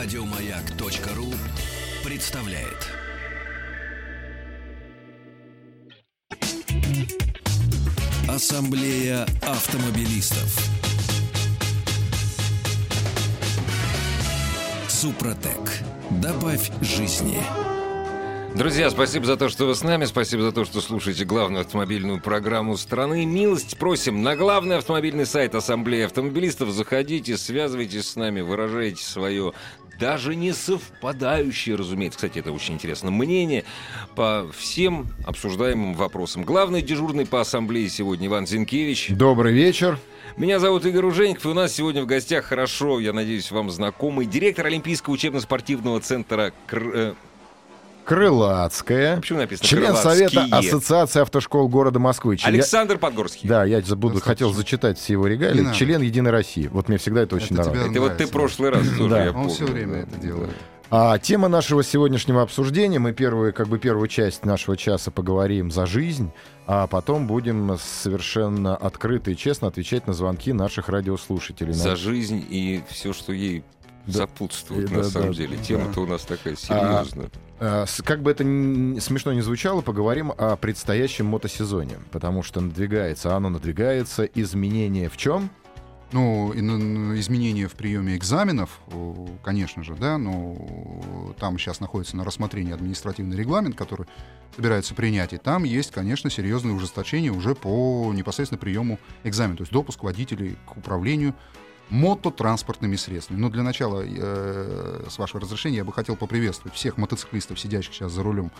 Радиомаяк.ру представляет. Ассамблея автомобилистов. Супротек. Добавь жизни. Друзья, спасибо за то, что вы с нами, спасибо за то, что слушаете главную автомобильную программу страны. Милость просим на главный автомобильный сайт Ассамблеи автомобилистов. Заходите, связывайтесь с нами, выражайте свое даже не совпадающее, разумеется, кстати, это очень интересно, мнение по всем обсуждаемым вопросам. Главный дежурный по ассамблее сегодня Иван Зинкевич. Добрый вечер. Меня зовут Игорь Ужеников, и у нас сегодня в гостях хорошо, я надеюсь, вам знакомый директор Олимпийского учебно-спортивного центра Кр... Крылатская. Почему написано Член «Крылатские»? Совета Ассоциации автошкол города Москвы. Член- Александр Подгорский. Да, я забуду, хотел зачитать все его регалии. Не надо. Член Единой России. Вот мне всегда это очень Это нравится. Это вот ты прошлый раз тоже, Да. я Он помню. все время это делает. А тема нашего сегодняшнего обсуждения, мы первую, как бы первую часть нашего часа поговорим за жизнь, а потом будем совершенно открыто и честно отвечать на звонки наших радиослушателей. За жизнь и все, что ей Да. сопутствует, И на да, самом да, деле. да. Тема-то у нас такая А, серьезная. Э, с- Как бы это ни- смешно не звучало, поговорим о предстоящем мотосезоне. Потому что надвигается, оно надвигается. Изменения в чем? Ну, ну, ну, изменения в приеме экзаменов, о, конечно же, да, но там сейчас находится на рассмотрении административный регламент, который собирается принять, и там есть, конечно, серьезные ужесточения уже по непосредственно приему экзамена, то есть допуск водителей к управлению мототранспортными средствами. Но для начала, э, с вашего разрешения, я бы хотел поприветствовать всех мотоциклистов, сидящих сейчас за рулем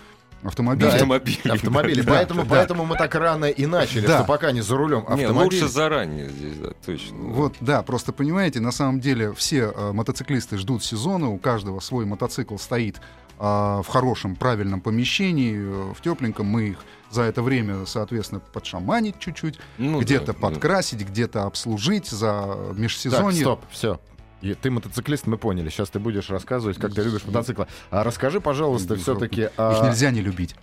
автомобиля. Да, Автомобили. Автомобили. Да, поэтому, да. поэтому мы так рано и начали, Да. что пока не за рулем Не, автомобиля. лучше заранее здесь, да, точно. Вот, да, просто понимаете, на самом деле все э, мотоциклисты ждут сезона, у каждого свой мотоцикл стоит э, в хорошем, правильном помещении, э, в тепленьком, мы их за это время, соответственно, подшаманить чуть-чуть, Ну где-то да, да. подкрасить, где-то обслужить за Так, межсезонье. стоп, все. ты мотоциклист, мы поняли. Сейчас ты будешь рассказывать, как ты любишь мотоциклы. А расскажи, пожалуйста, все-таки... Их нельзя не любить.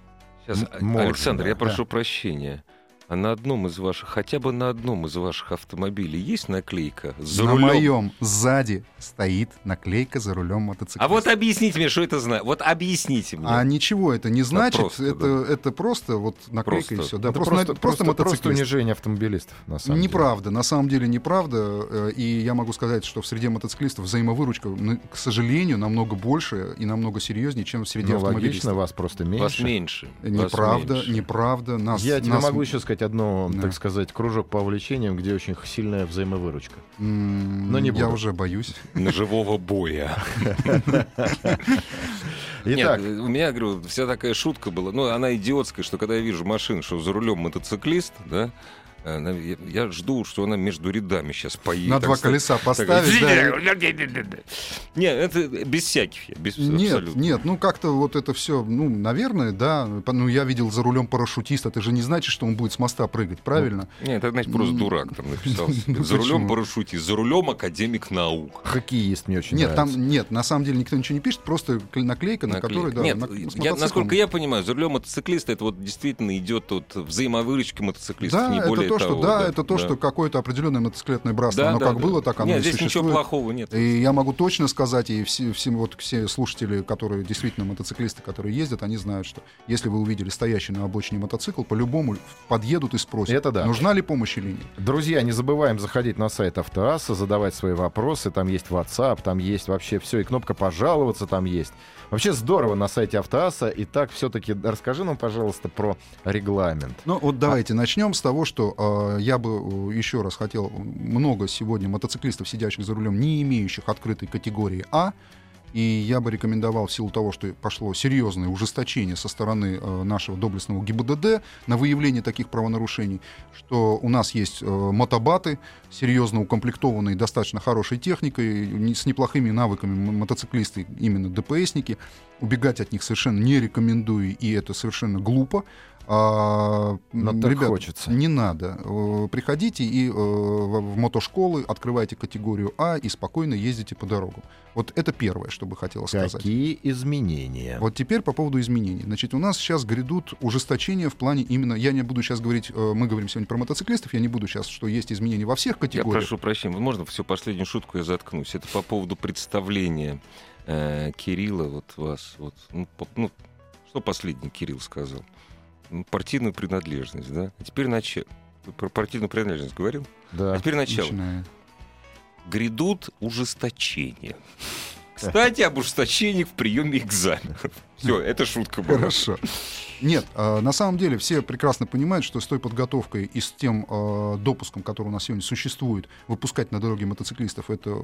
Сейчас, А- можно, Александр, да, я да. прошу прощения. А на одном из ваших, хотя бы на одном из ваших автомобилей есть наклейка за на рулем? моем сзади стоит наклейка за рулем мотоцикла. А вот объясните мне, что это значит. Вот объясните мне. А ничего это не значит, просто, это, это просто вот наклейка Просто. и все. Да, Это просто, просто, на- просто, просто мотоциклист. унижение автомобилистов, на самом деле. Неправда, на самом деле неправда. э, И я могу сказать, что в среде мотоциклистов взаимовыручка, ну, к сожалению, намного больше и намного серьезнее, чем в среде Ну, логично, автомобилистов. вас просто меньше. Вас меньше. вас Неправда, меньше. неправда. Нас, Я тебе нас, могу еще сказать одно, Да. так сказать, кружок по увлечениям, где очень сильная взаимовыручка. м, Но не Я буду. уже боюсь. Ножевого боя. Итак, Нет, у меня, говорю, вся такая шутка была. Ну, она идиотская, что когда я вижу машину, что за рулем мотоциклист, да, она- я, я жду, что она между рядами сейчас поедет. На два сказать. колеса Так, поставить. да, Нет, это без всяких. я, Без, Нет, абсолютно. нет, ну как-то вот это все, ну, наверное, да. Ну, я видел за рулем парашютиста, это же не значит, что он будет с моста прыгать, правильно? Нет, это, значит, просто дурак там написал. ну За рулем парашютист, за рулем академик наук. хоккеист мне очень Нет, там нет, на самом деле никто ничего не пишет, просто кл- наклейка, на которой, да, Нет, насколько я понимаю, за рулем мотоциклиста это вот действительно идет от взаимовыручки мотоциклистов, не более то, что, да, это то, что какое-то определенное мотоциклетное братство. Да, оно да, как да. было, так оно Нет, и здесь ничего существует. плохого нет. И я могу точно сказать, и все, все, вот все слушатели, которые действительно мотоциклисты, которые ездят, они знают, что если вы увидели стоящий на обочине мотоцикл, по-любому подъедут и спросят, Это да. нужна ли помощь или нет. Друзья, не забываем заходить на сайт Автоасса, задавать свои вопросы. Там есть WhatsApp, там есть вообще все, и кнопка «Пожаловаться» там есть. Вообще здорово на сайте Автоасса. Итак, все-таки расскажи нам, пожалуйста, про регламент. Ну вот давайте начнем с того, что э, я бы э, еще раз хотел много сегодня мотоциклистов, сидящих за рулем, не имеющих открытой категории А. И я бы рекомендовал в силу того, что пошло серьезное ужесточение со стороны э, нашего доблестного ГИБДД на выявление таких правонарушений, что у нас есть э, мотобаты, серьезно укомплектованные достаточно хорошей техникой, не- с неплохими навыками мотоциклисты, именно ДПСники. Убегать от них совершенно не рекомендую, и это совершенно глупо. А, Но ребят, хочется. Не надо. Э, Приходите и э, в мотошколы, открывайте категорию А и спокойно ездите по дорогам. Вот это первое, что бы хотела сказать. Какие изменения? Вот теперь по поводу изменений. Значит, у нас сейчас грядут ужесточения в плане именно... Я не буду сейчас говорить... э, Мы говорим сегодня про мотоциклистов. Я не буду сейчас, что есть изменения во всех Я категориях. прошу прощения, можно всю последнюю шутку я заткнусь? Это по поводу представления э, Кирилла, вот вас, вот, ну, по- ну, что последний Кирилл сказал? Ну, партийную принадлежность, да? А теперь начало. Про партийную принадлежность говорил? Да. А теперь начало. Начинает. Грядут ужесточения. Кстати, об ужесточении в приеме экзаменов. Все, это шутка была. Хорошо. Нет, э, на самом деле все прекрасно понимают, что с той подготовкой и с тем э, допуском, который у нас сегодня существует, выпускать на дороге мотоциклистов, это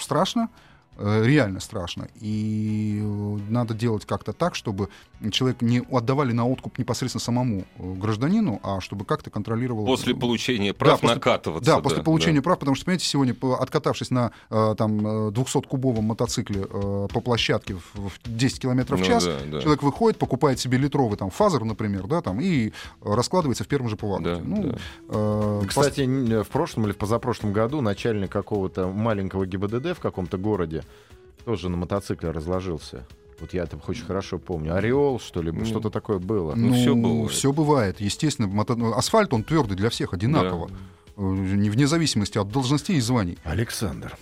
страшно, реально страшно. И э, надо делать как-то так, чтобы человек не отдавали на откуп непосредственно самому э, гражданину, а чтобы как-то контролировал... После получения прав после- накатываться. Да, после получения прав, потому что, понимаете, сегодня, откатавшись на э, там, э, 200-кубовом мотоцикле э, по площадке в, в 10 километров в Ну час, да, да. человек выходит, покупает себе литровый там фазер, например, да, там, и э, раскладывается в первом же повороте. Да, ну, да. э, Кстати, в прошлом или в позапрошлом году начальник какого-то маленького ГИБДД в каком-то городе тоже на мотоцикле разложился. Вот я это очень хорошо помню. Ореол, что ли, Ну, что-то такое было. ну, всё было. всё бывает. Естественно, мото- ну, асфальт, он твердый для всех, одинаково. Э, не Вне зависимости от должностей и званий. Александр,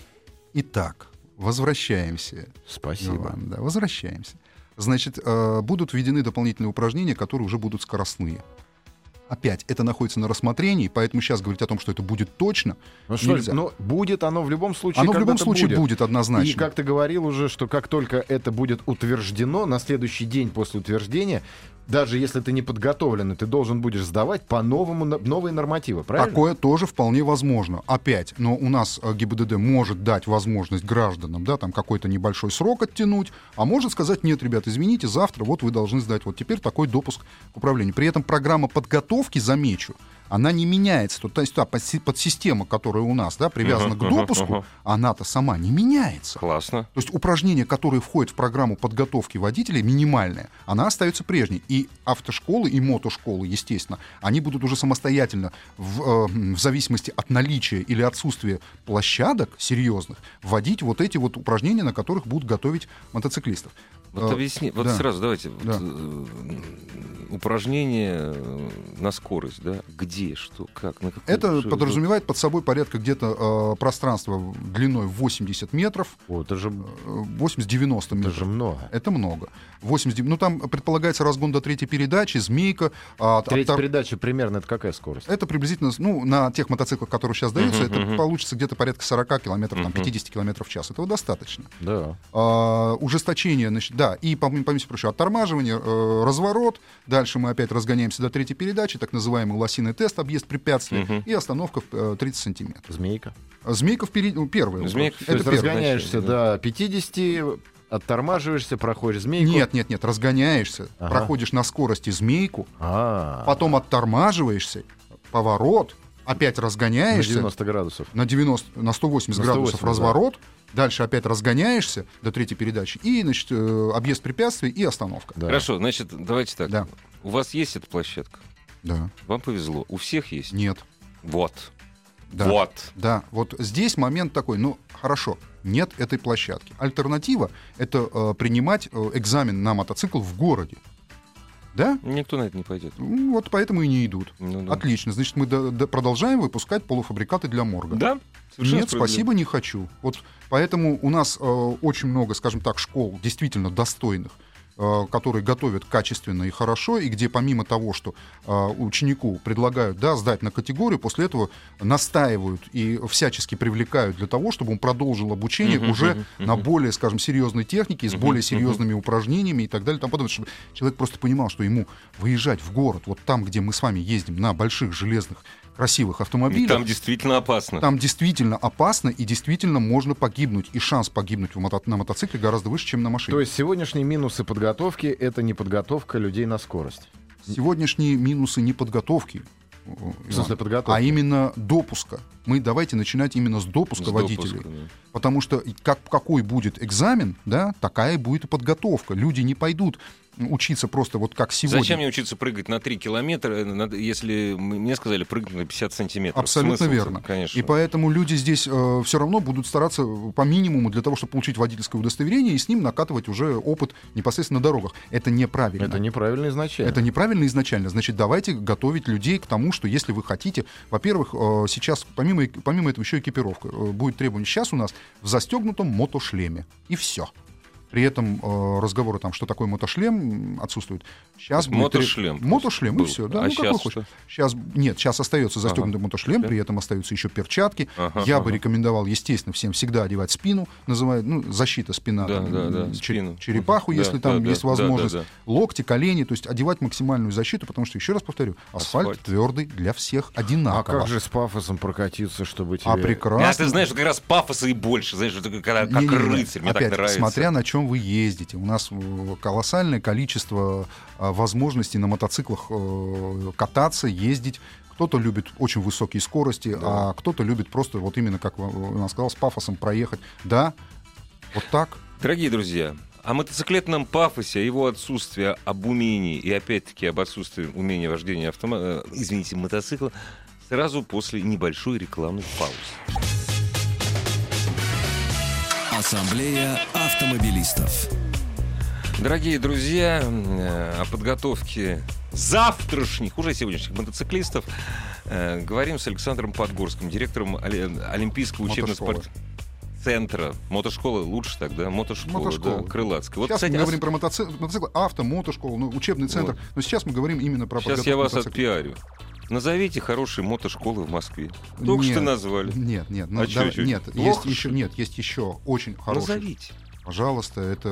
Итак, возвращаемся. спасибо. Иван, да, возвращаемся. Значит, э, будут введены дополнительные упражнения, которые уже будут скоростные. Опять, это находится на рассмотрении, поэтому сейчас говорить о том, что это будет точно, Ну что, нельзя. ну, будет оно в любом случае. оно в любом случае будет, будет. однозначно. И как ты говорил уже, что как только это будет утверждено, на следующий день после утверждения, даже если ты не подготовлен, ты должен будешь сдавать по новому новые нормативы, правильно? Такое тоже вполне возможно. Опять, но у нас э, ГИБДД может дать возможность гражданам, да, там какой-то небольшой срок оттянуть, а может сказать, нет, ребят, извините, завтра вот вы должны сдать вот теперь такой допуск к управлению. При этом программа подготовки, замечу, она не меняется. То есть та подси- подсистема, которая у нас, да, привязана Мгм, к допуску, мгм. она-то сама не меняется. Классно. То есть упражнения, которые входят в программу подготовки водителей, минимальная, она остается прежней. И автошколы, и мотошколы, естественно, они будут уже самостоятельно, в, э, в зависимости от наличия или отсутствия площадок серьезных, вводить вот эти вот упражнения, на которых будут готовить мотоциклистов. Вот Э, объясни, вот да. сразу давайте. вот, Да. э, упражнение э, на скорость, да? Где, что, как? На какую- Это что- подразумевает под собой порядка где-то э, пространства длиной в 80 метров, О, это же, э, 80-90 это метров. же много. Это много. 80, ну там предполагается разгон до третьей передачи, змейка. а, от- Третья от- передача примерно это какая скорость? Это приблизительно, ну, на тех мотоциклах, которые сейчас даются, Мгм, это мгм. получится где-то порядка 40 километров, там, Мгм. 50 километров в час. Этого достаточно. Да. А, ужесточение, значит, да, и, помимо, всего прочего, оттормаживание, э, разворот, дальше мы опять разгоняемся до третьей передачи, так называемый лосиный тест, объезд препятствий, Мгм. и остановка в э, 30 сантиметров. Змейка. Змейка впереди, ну, первая. Змейка, То это есть разгоняешься значение, до 50, оттормаживаешься, проходишь змейку. Нет, нет, нет, разгоняешься, Ага. проходишь на скорости змейку, А, потом оттормаживаешься, поворот, опять на разгоняешься. 90 градусов. на 90, на 180 На градусов 180, да. разворот, дальше опять разгоняешься до третьей передачи, и, значит, э, объезд препятствий и остановка. Да. Хорошо, значит, давайте так. Да. У вас есть эта площадка? Да. Вам повезло. У всех есть? Нет. Вот. Да. Вот. Да, вот здесь момент такой, ну, хорошо, нет этой площадки. Альтернатива — это э, принимать э, экзамен на мотоцикл в городе. Да? Никто на это не пойдет. Ну, Вот поэтому и не идут. Ну да. Отлично, значит, мы до- до- продолжаем выпускать полуфабрикаты для морга. Да? Совершенно Нет, спасибо, не хочу. Вот поэтому у нас э, очень много, скажем так, школ действительно достойных, которые готовят качественно и хорошо, и где помимо того, что э, ученику предлагают да, сдать на категорию, после этого настаивают и всячески привлекают для того, чтобы он продолжил обучение Мгм, уже мгм, на более, скажем, серьезной технике, с более серьезными упражнениями и так далее, и тому подобное, чтобы человек просто понимал, что ему выезжать в город, вот там, где мы с вами ездим на больших железных красивых И автомобилях, Там действительно опасно. там действительно опасно и действительно можно погибнуть. И шанс погибнуть в мото- на мотоцикле гораздо выше, чем на машине. То есть сегодняшние минусы подготовки — это не подготовка людей на скорость. Сегодняшние минусы не подготовки, В смысле Иван, подготовки? а именно допуска. Мы давайте начинать именно с допуска С водителей. допуска, да. Потому что как, какой будет экзамен, да, такая будет и подготовка. Люди не пойдут учиться просто вот как сегодня. Зачем мне учиться прыгать на 3 километра, э, если мне сказали прыгнуть на 50 сантиметров? Абсолютно Смысл-то, верно. Конечно. И поэтому люди здесь все равно будут стараться э, по минимуму для того, чтобы получить водительское удостоверение и с ним накатывать уже опыт непосредственно на дорогах. Это неправильно. Это неправильно изначально. Это неправильно изначально. Значит, давайте готовить людей к тому, что если вы хотите, во-первых, э, сейчас помимо помимо, помимо этого еще экипировка. Э, Будет требование сейчас у нас в застегнутом мотошлеме. И все. При этом э, разговоры там, что такое мотошлем, отсутствуют. Сейчас будет Мотошлем треб- Мотошлем, был. и все. Да, А ну, какой щас хочешь. Сейчас, нет, сейчас остается застегнутый мотошлем, при этом остаются еще перчатки. Ага, Я ага. бы рекомендовал, естественно, всем всегда одевать спину, называют, ну, защита спина, Да, там, да, да, чер- спину. черепаху, Да, если да, там да, есть да, возможность, да, да. локти, колени, то есть одевать максимальную защиту, потому что, еще раз повторю, асфальт, Асфальт. твердый для всех А одинаково. как же с пафосом прокатиться, чтобы тебе... А А прекрасно. ты знаешь, как раз пафоса и больше, знаешь, когда, как Не-не-не, рыцарь, мне Опять, так нравится. смотря на чем вы ездите. У нас э, колоссальное количество а, возможностей на мотоциклах э, кататься, ездить. Кто-то любит очень высокие скорости, а кто-то любит просто вот именно, как у нас сказал, с пафосом проехать. Да, вот так. Дорогие друзья, о мотоциклетном пафосе, о его отсутствии, об умении и опять-таки об отсутствии умения вождения автомо... э, извините, мотоцикла сразу после небольшой рекламной паузы. Ассамблея автомобилистов. Дорогие друзья, э, о подготовке завтрашних, уже сегодняшних мотоциклистов э, говорим с Александром Подгорским, директором Оли- Олимпийского Мотошколы. учебно-спортивного центра. Мотошкола лучше тогда, мотошкола, Мотошкола. да, крылатская. Вот, сейчас кстати, мы а говорим про мотоцикл, мотоцикл, авто, мотошколу, ну, учебный центр. Вот. Но сейчас мы говорим именно про Сейчас я вас мотоцикла. отпиарю. Назовите хорошие мотошколы в Москве. Только что Нет, назвали. Нет, нет, ну, А чё, да- чё? нет, Плохо, есть что еще, нет, есть еще очень хороший. Назовите. Пожалуйста, это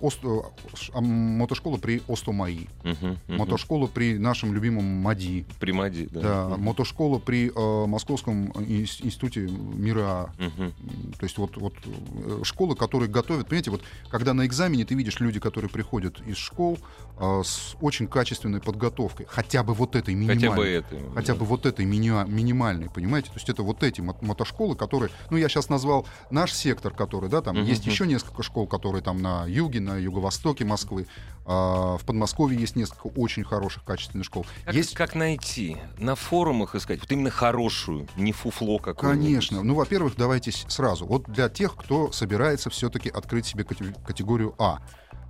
Ост- э, мотошкола при Остомаи, Мгм, мгм. мотошкола при нашем любимом МАДИ, Примади, да. да, Мгм. мотошкола при э, Московском ин- институте мира. М, То есть вот, вот э, школы, которые готовят, понимаете, вот когда на экзамене ты видишь люди, которые приходят из школ э, с очень качественной подготовкой, хотя бы вот этой минимальной. Хотя бы это. Хотя да. бы вот этой мини- минимальной, понимаете? То есть это вот эти мот- мотошколы, которые, ну я сейчас назвал наш сектор, который, да, там Мгм, есть еще несколько школ, которые там на юге, на юго-востоке Москвы, А, в Подмосковье есть несколько очень хороших, качественных школ. Как, есть, как найти? На форумах искать? Вот именно хорошую, не фуфло какое конечно. Ну, во-первых, давайте сразу. Вот для тех, кто собирается все-таки открыть себе кате- категорию А.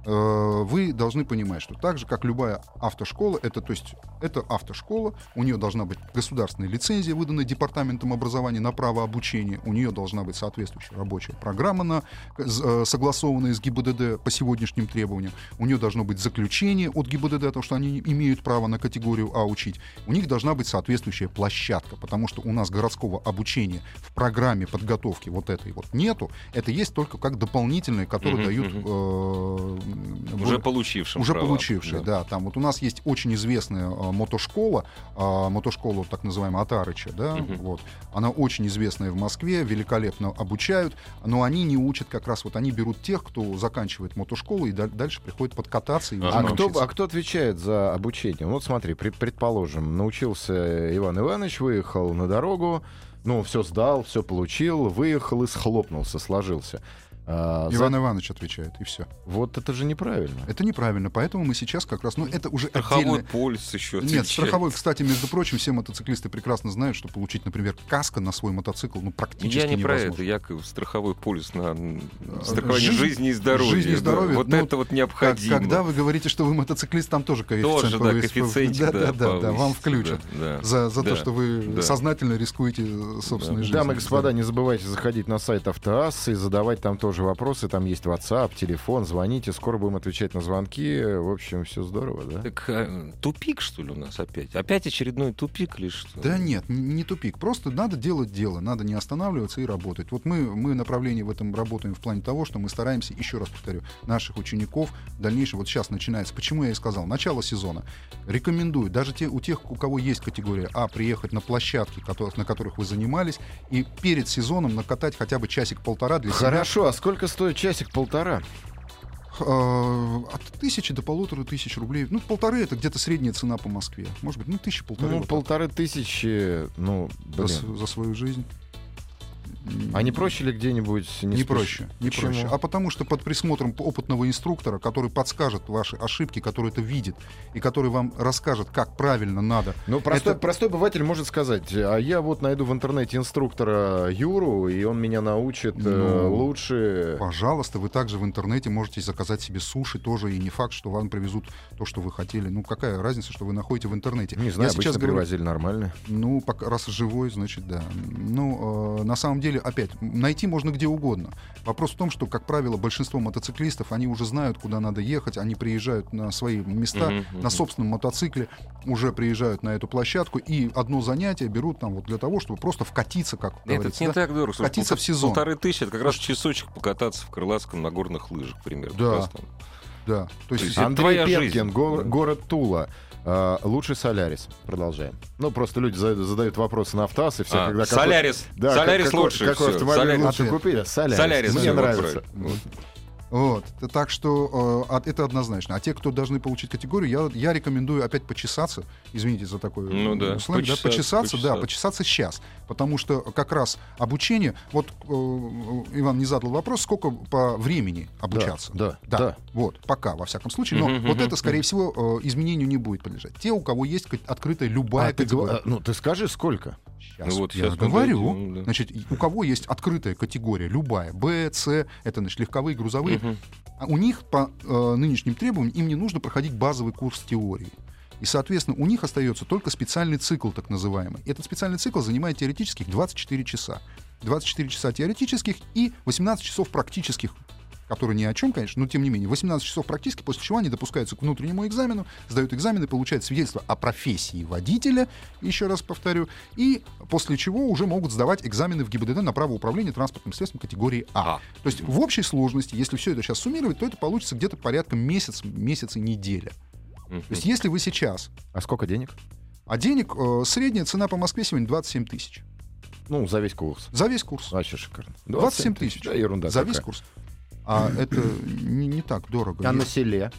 э, Вы должны понимать, что так же, как любая автошкола, это, то есть, это автошкола, у нее должна быть государственная лицензия, выданная Департаментом образования на право обучения, у нее должна быть соответствующая рабочая программа, на, э, согласованная с ГИБДД по сегодняшним требованиям, у нее должно быть заключение от ГИБДД о том, что они имеют право на категорию А учить, у них должна быть соответствующая площадка, потому что у нас городского обучения в программе подготовки вот этой вот нету, это есть только как дополнительные, которые дают э, Уже получившим уже права. получившие, да. Там вот у нас есть очень известная э, мотошкола, э, мотошкола так называемая Атарыча, да, Мгм. вот. Она очень известная в Москве, великолепно обучают, но они не учат как раз вот они берут тех, кто заканчивает мотошколу и даль- дальше приходит подкататься и уже А кто, а кто отвечает за обучение? Вот смотри, пред- предположим, научился Иван Иванович, выехал на дорогу, ну, все сдал, все получил, выехал и схлопнулся, сложился. А, за- Иван Иванович отвечает, и все. Вот это же неправильно. Это неправильно, поэтому мы сейчас как раз, ну это уже Страховой отдельно. полис еще Нет, страховой, кстати, между прочим, все мотоциклисты прекрасно знают, что получить, например, каска на свой мотоцикл, ну, практически Я не про невозможно. это, Яков, страховой полис на м, страхование жизнь- жизни и здоровья. жизни и да. здоровья, Вот ну, это вот необходимо. когда вы говорите, что вы мотоциклист, там тоже коэффициент Тоже, да, коэффициентик, да, да, да, да, да, вам включат. да, да. За, за Да, то, что вы да. сознательно рискуете собственной жизнью. Дамы и господа, не забывайте заходить на сайт Автоассы и задавать там тоже вопросы. Там есть WhatsApp, телефон, звоните. Скоро будем отвечать на звонки. В общем, все здорово, да? Так а, тупик, что ли, у нас опять? Опять очередной тупик или что? Да нет, не тупик. Просто надо делать дело, надо не останавливаться и работать. Вот мы, мы направление в этом работаем в плане того, что мы стараемся, еще раз повторю, наших учеников в дальнейшем, вот сейчас начинается, почему я и сказал, начало сезона. Рекомендую, даже те, у тех, у кого есть категория А, приехать на площадки, которых- на которых вы занимались, и перед сезоном накатать хотя бы часик-полтора для себя. Хорошо, а сколько стоит часик-полтора? Э, От тысячи до полутора тысяч рублей. Ну, полторы это где-то средняя цена по Москве. Может быть, ну, тысячи полторы. Ну, вот так. полторы тысячи, ну, за, блин. с- за свою жизнь. А не проще ли где-нибудь Не, спеш- проще, не Почему? проще. А потому что под присмотром опытного инструктора, который подскажет ваши ошибки, который это видит, и который вам расскажет, как правильно надо. Ну, простой, Это- простой обыватель может сказать, а я вот найду в интернете инструктора Юру, и он меня научит э, Ну, лучше... Пожалуйста, вы также в интернете можете заказать себе суши тоже, и не факт, что вам привезут то, что вы хотели. Ну, какая разница, что вы находите в интернете? Не знаю, Я сейчас говорю, привозили нормально. Ну, пока, раз живой, значит, да. Ну, э, на самом деле, опять, найти можно где угодно. Вопрос в том, что, как правило, большинство мотоциклистов, они уже знают, куда надо ехать, они приезжают на свои места, Мгм, мгм. на собственном мотоцикле, уже приезжают на эту площадку, и одно занятие берут там вот для того, чтобы просто вкатиться, как Нет, это говорится. не да. так дорого. Слушай, Катиться полта- в сезон. Полторы тысячи, это как раз часочек покататься в Крылатском на горных лыжах, примерно. Да. Да. То есть, есть это Андрей Пенкин, жизнь. го- город Тула. А, лучший Солярис. Продолжаем. Ну, просто люди за- задают вопросы на автоаз, и все, А, когда... какой- Солярис. Да, Солярис какой, лучше. Какой автомобиль Солярис. лучше купили? Солярис. Солярис, Мне нравится. правильно. Вот, так что э, а- это однозначно. А те, кто должны получить категорию, я, я рекомендую опять почесаться. Извините за такой Ну да, э, сленг, да, почесаться, почесаться, да, почесаться. почесаться сейчас. Потому что как раз обучение, вот э, Иван не задал вопрос, сколько по времени обучаться. да, да. да. Вот, пока, во всяком случае. Но вот это, скорее всего, э, изменению не будет подлежать. Те, у кого есть открытая любая А ты, категория. гла- ну, ты скажи, сколько? Сейчас Ну вот я сейчас говорю. дойдем, да. Значит, у кого есть открытая категория, любая, Б, С, это значит легковые, грузовые, а у них по э, нынешним требованиям им не нужно проходить базовый курс теории. И, соответственно, у них остается только специальный цикл, так называемый. Этот специальный цикл занимает теоретических 24 часа. 24 часа теоретических и 18 часов практических, которые ни о чем, конечно, но тем не менее. 18 часов практически, после чего они допускаются к внутреннему экзамену, сдают экзамены, получают свидетельство о профессии водителя, еще раз повторю, и после чего уже могут сдавать экзамены в ГИБДД на право управления транспортным средством категории А. А. То есть в общей сложности, если все это сейчас суммировать, то это получится где-то порядка месяц, месяц и неделя. Мгм. То есть если вы сейчас... А сколько денег? А денег, э, средняя цена по Москве сегодня 27 тысяч. Ну, за весь курс. За весь курс. Вообще шикарно. 27 тысяч. Да, ерунда За какая. весь курс. А это не, не так дорого. А на селе?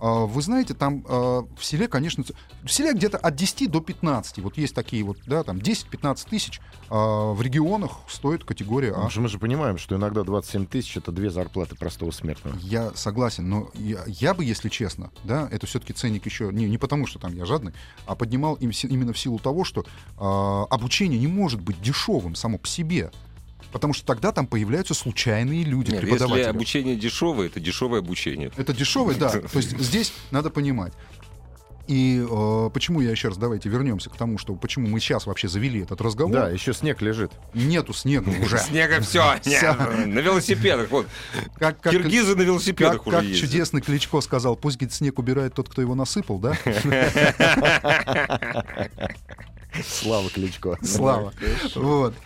а, Вы знаете, там э, в селе, конечно, в селе где-то от 10 до 15. Вот есть такие вот, да, там 10-15 тысяч. а в регионах стоит категория А. Потому что мы же понимаем, что иногда 27 тысяч — это две зарплаты простого смертного. Я согласен, но я, я бы, если честно, да, это все-таки ценник еще не, не потому, что там я жадный, а поднимал им именно в силу того, что а, обучение не может быть дешевым само по себе. Потому что тогда там появляются случайные люди, Нет, если преподаватели. обучение дешевое, это дешевое обучение. Это дешевый, да. То есть здесь надо понимать. И э, почему я еще раз давайте вернемся к тому, что почему мы сейчас вообще завели этот разговор. Да, еще снег лежит. Нету снега уже. Снега все, на велосипедах. Вот. Как, как- Киргизы на велосипедах как, уже как ездят. чудесный Кличко сказал, пусть говорит, снег убирает тот, кто его насыпал, да? Слава Кличко. Слава. Вот.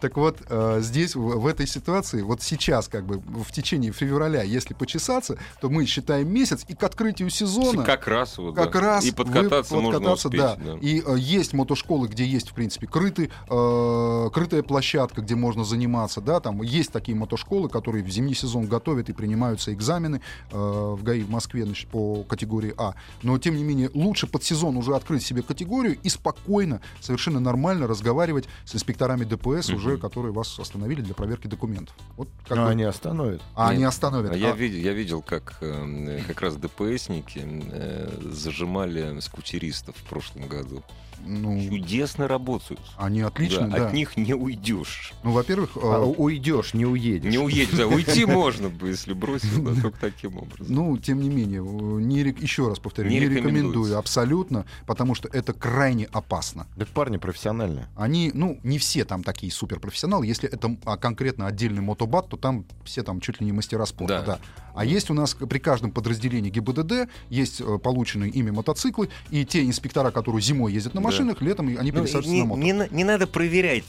Так вот, э, здесь, в, в этой ситуации, вот сейчас, как бы, в течение февраля, если почесаться, то мы считаем месяц, и к открытию сезона... Как раз вот, Как да. раз И подкататься вы- можно подкататься, успеть. да. да. И э, есть мотошколы, где есть, в принципе, крытый, э, крытая площадка, где можно заниматься, да, там есть такие мотошколы, которые в зимний сезон готовят и принимаются экзамены э, в ГАИ в Москве значит, по категории А. Но, тем не менее, лучше под сезон уже открыть себе категорию и спокойно, совершенно нормально разговаривать с инспекторами ДПС уже, которые вас остановили для проверки документов. Вот как Но бы- они остановят. а они Нет. остановят. А я, А- видел, я видел, как э, как раз ДПСники э, зажимали скутеристов в прошлом году. ну, Чудесно работают. они отлично, Да, да. От них не уйдешь. Ну, во-первых, э, А, уйдешь, не уедешь. Не уедешь. Да, уйти можно, бы, если бросил, да, только таким образом. Ну, тем не менее, э, не, еще раз повторю, Не рекомендую абсолютно, потому что это крайне опасно. Да парни профессиональные. Они, ну, не все там такие суперпрофессионалы. Если это а, конкретно отдельный мотобат, то там все там чуть ли не мастера спорта. Да. Да. А есть у нас при каждом подразделении ГИБДД есть э, полученные ими мотоциклы, и те инспектора, которые зимой ездят на Да. машинах, летом и они Ну, пересаживаются не, на мото. не не надо проверять,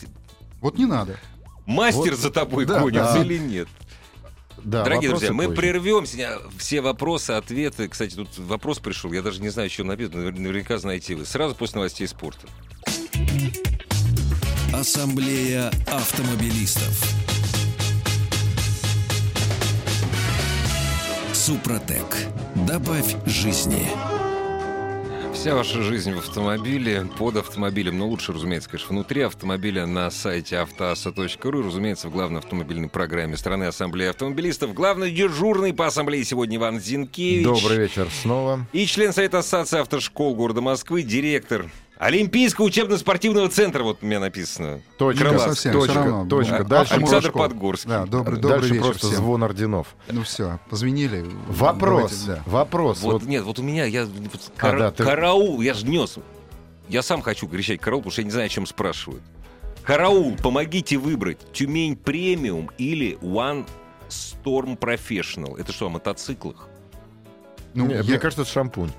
Вот не надо. мастер Вот, за тобой да, гонится да. или нет. Да, Дорогие друзья, мы позже. прервемся. Все вопросы, ответы. Кстати, тут вопрос пришел. Я даже не знаю, что написано. Навер- Наверняка знаете вы. Сразу после новостей спорта. Ассамблея автомобилистов. Супротек. Добавь жизни. Вся ваша жизнь в автомобиле, под автомобилем, но лучше, разумеется, конечно, внутри автомобиля на сайте автоаса.ру, разумеется, в главной автомобильной программе страны Ассамблеи автомобилистов. Главный дежурный по ассамблее сегодня Иван Зинкевич. Добрый вечер снова. И член Совета Ассоциации автошкол города Москвы, директор Олимпийского учебно-спортивного центра, вот у меня написано. Точка, Крылатский. совсем, точка, равно. точка. А- Дальше, Александр школа. Подгорский. Да, добрый, добрый дальше вечер просто всем. звон орденов. Ну все, позвонили. Вопрос, Давайте, да. вопрос. Вот, Вот нет, вот у меня, я вот А, кара- да, ты- караул, я же нес. Я сам хочу кричать караул, потому что я не знаю, о чем спрашивают. Караул, помогите выбрать Тюмень премиум или One Storm Professional. Это что, о мотоциклах? Ну, Не, я- Мне кажется, это шампунь.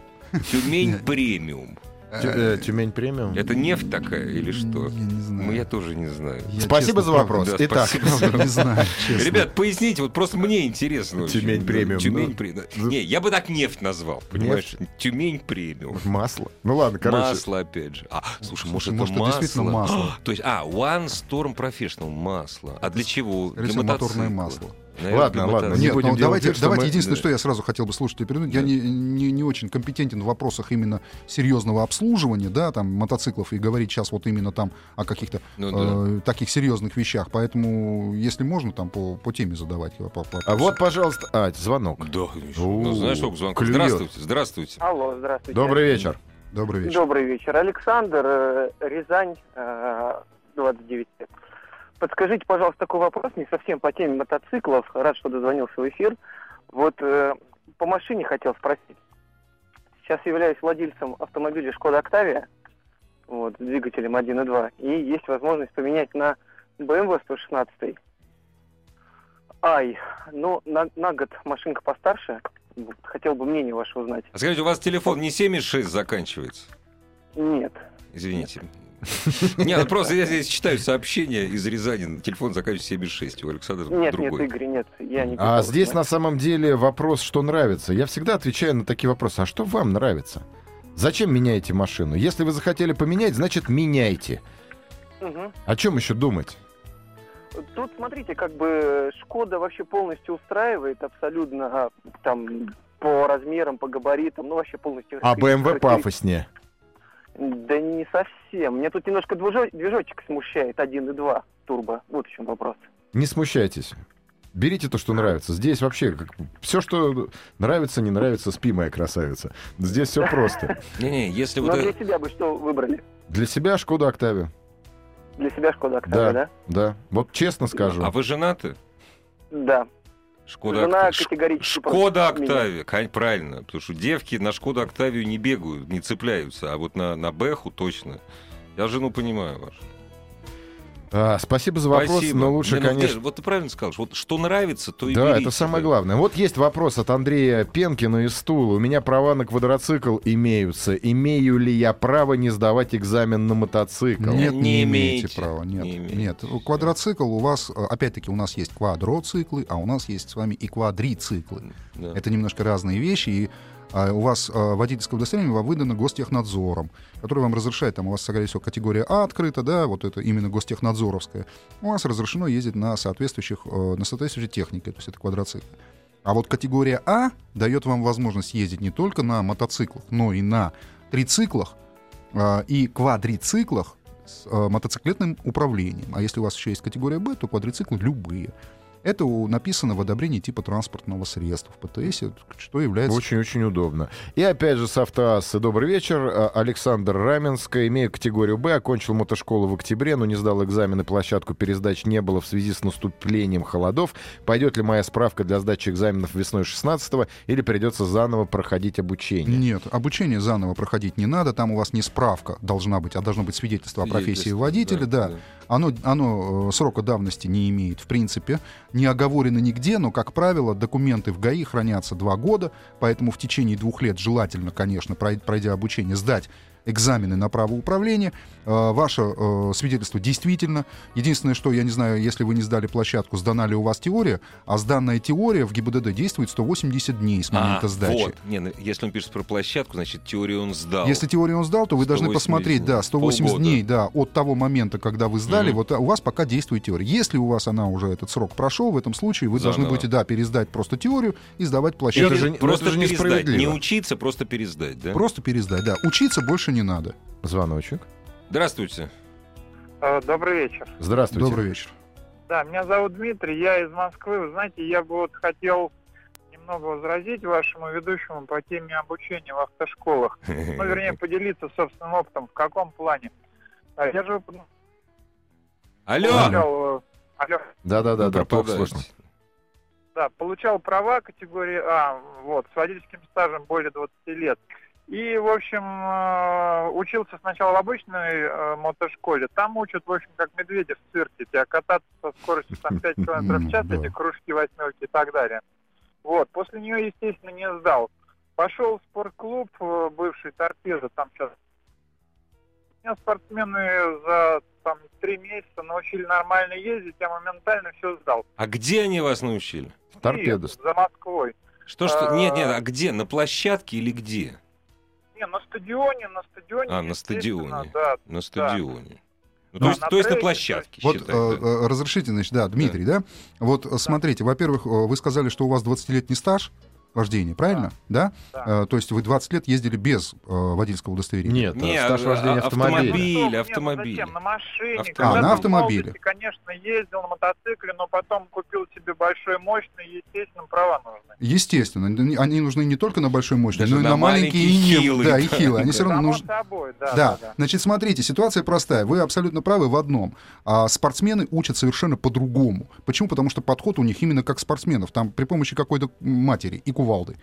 Тюмень премиум. Э, Тюмень премиум. Это нефть такая или что? Я не знаю. Ну, я тоже не знаю. Я, Спасибо честно, за вопрос. да, Итак, спасибо. не знаю, честно. Ребят, поясните, вот просто мне интересно. Тюмень премиум, Тюмень ну, премиум. ну. Не, я бы так нефть назвал, понимаешь? Тюмень премиум. масло. Ну ладно, короче. Масло, опять же. А, слушай, может, это масло? действительно масло. То есть, а, One Storm Professional масло. А для чего? Для мотоцикла. моторное масло. Наверное, Ладно, ладно, не Нет, будем ну, делать давайте, вид, что давайте мы- единственное, Да. что я сразу хотел бы слушать передать. Я не, не, не очень компетентен в вопросах именно серьезного обслуживания, да, там, мотоциклов, и говорить сейчас вот именно там о каких-то Ну да. э, таких серьезных вещах. Поэтому, если можно, там по, по теме задавать воп- вопросы. А вот, пожалуйста, а, звонок. Да, ну, знаешь, сколько звонков? клюет. Здравствуйте, здравствуйте. Алло, здравствуйте. Добрый вечер. Добрый вечер. Добрый вечер. Александр, э, Рязань, э, 29 лет. Подскажите, пожалуйста, такой вопрос, не совсем по теме мотоциклов. Рад, что дозвонился в эфир. Вот э, по машине хотел спросить. Сейчас являюсь владельцем автомобиля Шкода Октавия, вот, с двигателем 1.2, и есть возможность поменять на BMW 116. Ай, ну, на, на год машинка постарше. Вот, Хотел бы мнение ваше узнать. А скажите, у вас телефон не 76 заканчивается? Нет. Извините. Нет, ну просто я здесь читаю сообщения из Рязани. Телефон заканчивается 76, у Александра Нет, другой. нет, Игорь, нет, я не А здесь знать. на самом деле вопрос, что нравится. Я всегда отвечаю на такие вопросы. А что вам нравится? Зачем меняете машину? Если вы захотели поменять, значит меняйте. Мгм. О чем еще думать? Тут, смотрите, как бы Шкода вообще полностью устраивает абсолютно а, там по размерам, по габаритам, ну вообще полностью. А BMW характери- пафоснее. Да не совсем. Мне тут немножко движо- движочек смущает 1.2 турбо. Вот в чем вопрос. Не смущайтесь. Берите то, что нравится. Здесь вообще все, что нравится, не нравится, спи, моя красавица. Здесь все просто. Не-не, если Но вот... для это- себя бы что выбрали? Для себя Шкода Октавия. Для себя Шкода Октавия, да? Да. Вот честно скажу. А вы женаты? Да. Шкода Жена Окта- Ш- категорически Шкода меня. Октавия, правильно. Потому что девки на Шкоду Октавию не бегают, не цепляются, а вот на, на Бэху точно. Я жену понимаю вашу. А, спасибо за вопрос, Спасибо. но лучше, Не, ну, конечно... вот ты правильно сказал, вот что нравится, то и Да, берите, это самое главное. Вот есть вопрос от Андрея Пенкина из Тула. У меня права на квадроцикл имеются. Имею ли я право не сдавать экзамен на мотоцикл? Нет, Не не, имеете имеете. права. Нет, Не имеете. нет. Квадроцикл у вас, э, опять-таки, у нас есть квадроциклы, а у нас есть с вами и квадрициклы. Да. Это немножко разные вещи, и а, у вас а, водительское удостоверение вам выдано гостехнадзором, который вам разрешает, там у вас, скорее всего, категория А открыта, да, вот это именно гостехнадзоровская. У вас разрешено ездить на соответствующих, э, на соответствующей технике, то есть это квадроциклы. А вот категория А дает вам возможность ездить не только на мотоциклах, но и на трициклах а, и квадрициклах с а, мотоциклетным управлением. А если у вас еще есть категория Б, то квадрициклы любые. Это у- написано в одобрении типа транспортного средства в ПТС, что является... Очень-очень удобно. И опять же с автоассы. Добрый вечер. А, Александр Раменко. Имею категорию Б. Окончил мотошколу в октябре, но не сдал экзамены. Площадку пересдач не было в связи с наступлением холодов. Пойдет ли моя справка для сдачи экзаменов весной 16-го или придется заново проходить обучение? Нет, обучение заново проходить не надо, там у вас не справка должна быть, а должно быть свидетельство о профессии водителя, да. Оно, оно э, срока давности не имеет, в принципе, не оговорено нигде, но, как правило, документы в ГАИ хранятся два года, поэтому в течение двух лет желательно, конечно, прой- пройдя обучение, сдать экзамены на право управления. Э, Ваше э, свидетельство действительно. Единственное, что, я не знаю, если вы не сдали площадку, сдана ли у вас теория, а сданная теория в ГИБДД действует 180 дней с момента А, сдачи. Вот. Не, ну, если он пишет про площадку, значит, теорию он сдал. Если теорию он сдал, то вы должны 180 посмотреть, да, 180 полгода. дней, да, от того момента, когда вы сдали, Мгм. вот а, у вас пока действует теория. Если у вас она уже этот срок прошел, в этом случае вы должны Заново. будете, да, пересдать просто теорию и сдавать площадку. Это же- просто это же несправедливо. Не учиться, просто пересдать, да? Просто пересдать, да. Учиться больше не надо. Звоночек. Здравствуйте. Э, Добрый вечер. Здравствуйте. Добрый вечер. Да, меня зовут Дмитрий, я из Москвы. Вы знаете, я бы вот хотел немного возразить вашему ведущему по теме обучения в автошколах. Ну, вернее, поделиться собственным опытом. В каком плане? А Я же ну, Алло! э, алло, Да-да-да, да, плохо слышно. да, получал права категории А, вот, с водительским стажем более 20 лет. И, в общем, э, учился сначала в обычной э, мотошколе. Там учат, в общем, как медведи в цирке. Тебя кататься со скоростью там 5 км в час, эти кружки, восьмерки и так далее. Вот. После нее, естественно, не сдал. Пошел в спортклуб, э, бывший торпеда, там сейчас. Меня спортсмены за там три месяца научили нормально ездить, я моментально все сдал. А где они вас научили? Торпедос. И за Москвой. Что, что? Нет, нет, а где? На площадке или где? Не, на стадионе, на стадионе. А, на стадионе. Да, На стадионе. Ну, Да, то, есть, на то есть на площадке, Вот считай, э, да. э, разрешите, значит, да, Дмитрий, да? Вот э, смотрите, во-первых, вы сказали, что у вас 20-летний стаж вождения, правильно? Да. Да. Э, то есть вы 20 лет ездили без э, водительского удостоверения? Нет, Не, стаж а- вождения а- автомобиля. автомобиль. Нет, автомобиль. зачем? На машине. Автомобиль. А, на автомобиле. молодости, конечно, ездил на мотоцикле, но потом купил себе большой, мощный, естественно, права нужны. Естественно, они нужны не только на большой мощности, Даже но и на на маленькие и маленькие не- хилые, Да, и да. хилые. Они все равно нужны. собой, да, Да. да, да. значит, смотрите, ситуация простая. Вы абсолютно правы в одном. А спортсмены учат совершенно по-другому. Почему? Потому что подход у них именно как спортсменов. Там при помощи какой-то матери и кувалды. com o Walden.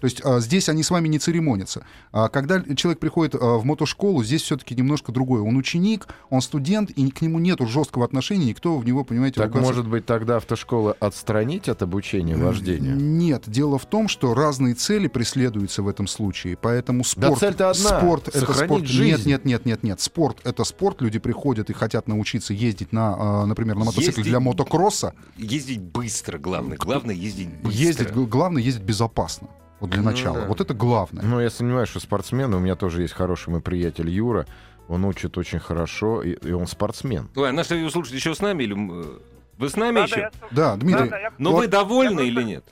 То есть а, здесь они с вами не церемонятся. А, когда человек приходит а, в мотошколу, здесь все-таки немножко другое. Он ученик, он студент, и к нему нету жесткого отношения, никто в него, понимаете, Так ругаться- может быть тогда автошкола отстранить от обучения вождению? Нет, дело в том, что разные цели преследуются в этом случае, поэтому спорт. цель-то одна Спорт — это спорт. Нет, жизнь. нет, нет, нет, нет. Спорт это спорт. Люди приходят и хотят научиться ездить на, например, на мотоцикле Ездить- для мотокросса. Ездить быстро, главное. Главное ездить быстро. Ездить, главное ездить безопасно. Вот для Ну начала. да. Вот это главное. Ну, я сомневаюсь, что спортсмены. У меня тоже есть хороший мой приятель Юра. Он учит очень хорошо, и, и он спортсмен. Ой, а наш слушатель еще с нами? Или... Вы с нами Да, еще? да, я- Да, Дмитрий. да, да, я Но Вот. вы довольны Я или просто- нет?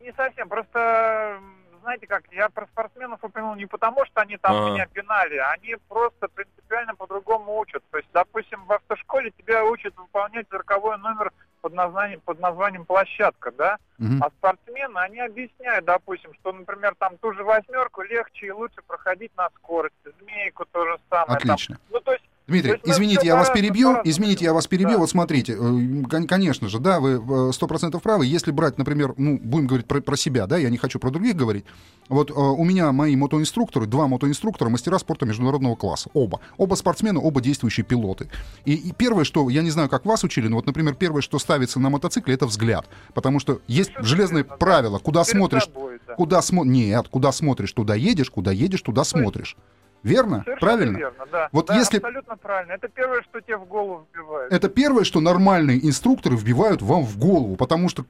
Не совсем, просто, знаете как, я про спортсменов упомянул не потому, что они там Ага. меня пинали, они просто принципиально по-другому учат. То есть, допустим, в автошколе тебя учат выполнять цирковой номер под названием, под названием площадка, да? Мгм. А спортсмены, они объясняют, допустим, что, например, там ту же восьмерку легче и лучше проходить на скорости, змейку то же самое. там. Отлично. Ну, то есть, Дмитрий, мы извините, я вас перебью. Извините, я вас перебью. Да. Вот смотрите, э, кон- конечно же, да, вы сто процентов правы. Если брать, например, ну, будем говорить про, про себя, да, я не хочу про других говорить. Вот э, у меня мои мотоинструкторы, два мотоинструктора, мастера спорта международного класса. Оба. Оба спортсмены, оба действующие пилоты. И, и первое, что, я не знаю, как вас учили, но вот, например, первое, что ставится на мотоцикле, это взгляд. Потому что есть Совершенно железное верно, да. правило. Куда смотришь, собой, да. куда смотришь, нет, куда смотришь, туда едешь, куда едешь, туда смотришь. Верно? Совершенно Правильно? верно, да. Вот Да, если- абсолютно правильно. Это первое, что тебе в голову вбивают. Это первое, что нормальные инструкторы вбивают вам в голову, потому что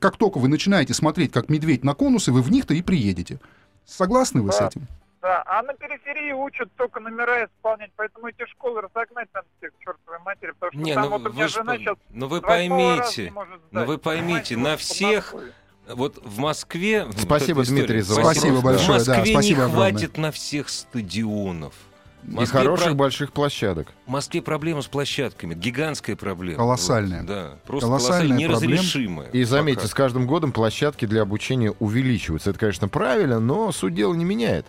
как только вы начинаете смотреть как медведь на конусы, вы в них-то и приедете. Согласны вы с Да. этим? Да, а на периферии учат только номера исполнять, поэтому эти школы разогнать надо всех чертовой матери, потому что Не, там ну вот у меня вы, жена сейчас ну вы с поймите, не может ну вы поймите, на всех Москвой. Вот в Москве... Спасибо, Дмитрий, за вопрос. Спасибо большое, В да, Москве спасибо не огромное. хватит на всех стадионов. И хороших про- больших площадок. В Москве проблема с площадками, гигантская проблема. Колоссальная. Вот, да, просто Колоссальная колоссальная, неразрешимая. И заметьте, пока. с каждым годом площадки для обучения увеличиваются. Это, конечно, правильно, но суть дела не меняет.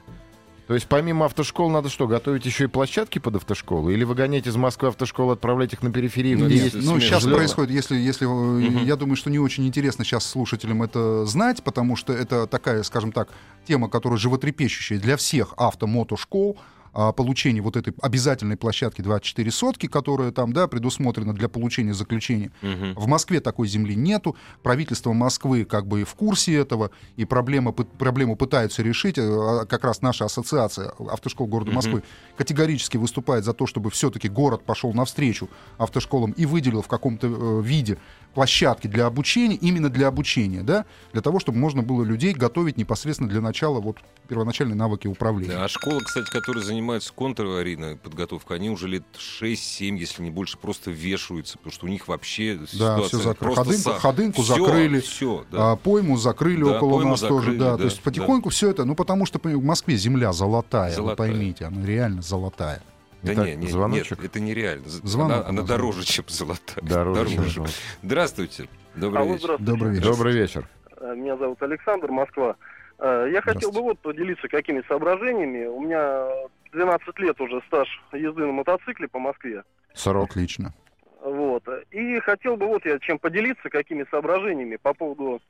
То есть помимо автошкол надо что, готовить еще и площадки под автошколы? Или выгонять из Москвы автошколы, отправлять их на периферию, Ну, где есть Ну, сейчас жилье? происходит, если, если э, я думаю, что не очень интересно сейчас слушателям это знать, потому что это такая, скажем так, тема, которая животрепещущая для всех автомотошкол. а, получения вот этой обязательной площадки 24 сотки, которая там, да, предусмотрена для получения заключения. Мгм. В Москве такой земли нету. Правительство Москвы как бы в курсе этого, и проблема, проблему пытаются решить. Э, а Как раз наша ассоциация автошкол города. Москвы категорически выступает за то, чтобы все-таки город пошел навстречу автошколам и выделил в каком-то э, виде площадки для обучения, именно для обучения, да, для того, чтобы можно было людей готовить непосредственно для начала вот первоначальной навыки управления. Да, а школы, кстати, которые занимаются контраварийной подготовкой, они уже лет 6-7, если не больше, просто вешаются, потому что у них вообще Да, ситуация все закрыто. просто Ходынку, сахар. ходынку Всё, закрыли, всё, да. а, пойму закрыли Да, около пойму нас тоже, закрыли, да. да, То есть потихоньку все это, ну потому что в Москве земля золотая, Золотая. вы поймите, она реально золотая. Да Итак, не, не, звоночек. нет, это нереально. Звонок она, она дороже, чем золотая. Дороже, чем золотая. Здравствуйте. Добрый Алло, вечер. здравствуйте. Добрый вечер. Добрый вечер. Э, Меня зовут Александр, Москва. Э, Я хотел бы вот поделиться какими соображениями. У меня 12 лет уже стаж езды на мотоцикле по Москве. Срок. Отлично. Вот. И хотел бы вот я чем поделиться, какими соображениями по поводу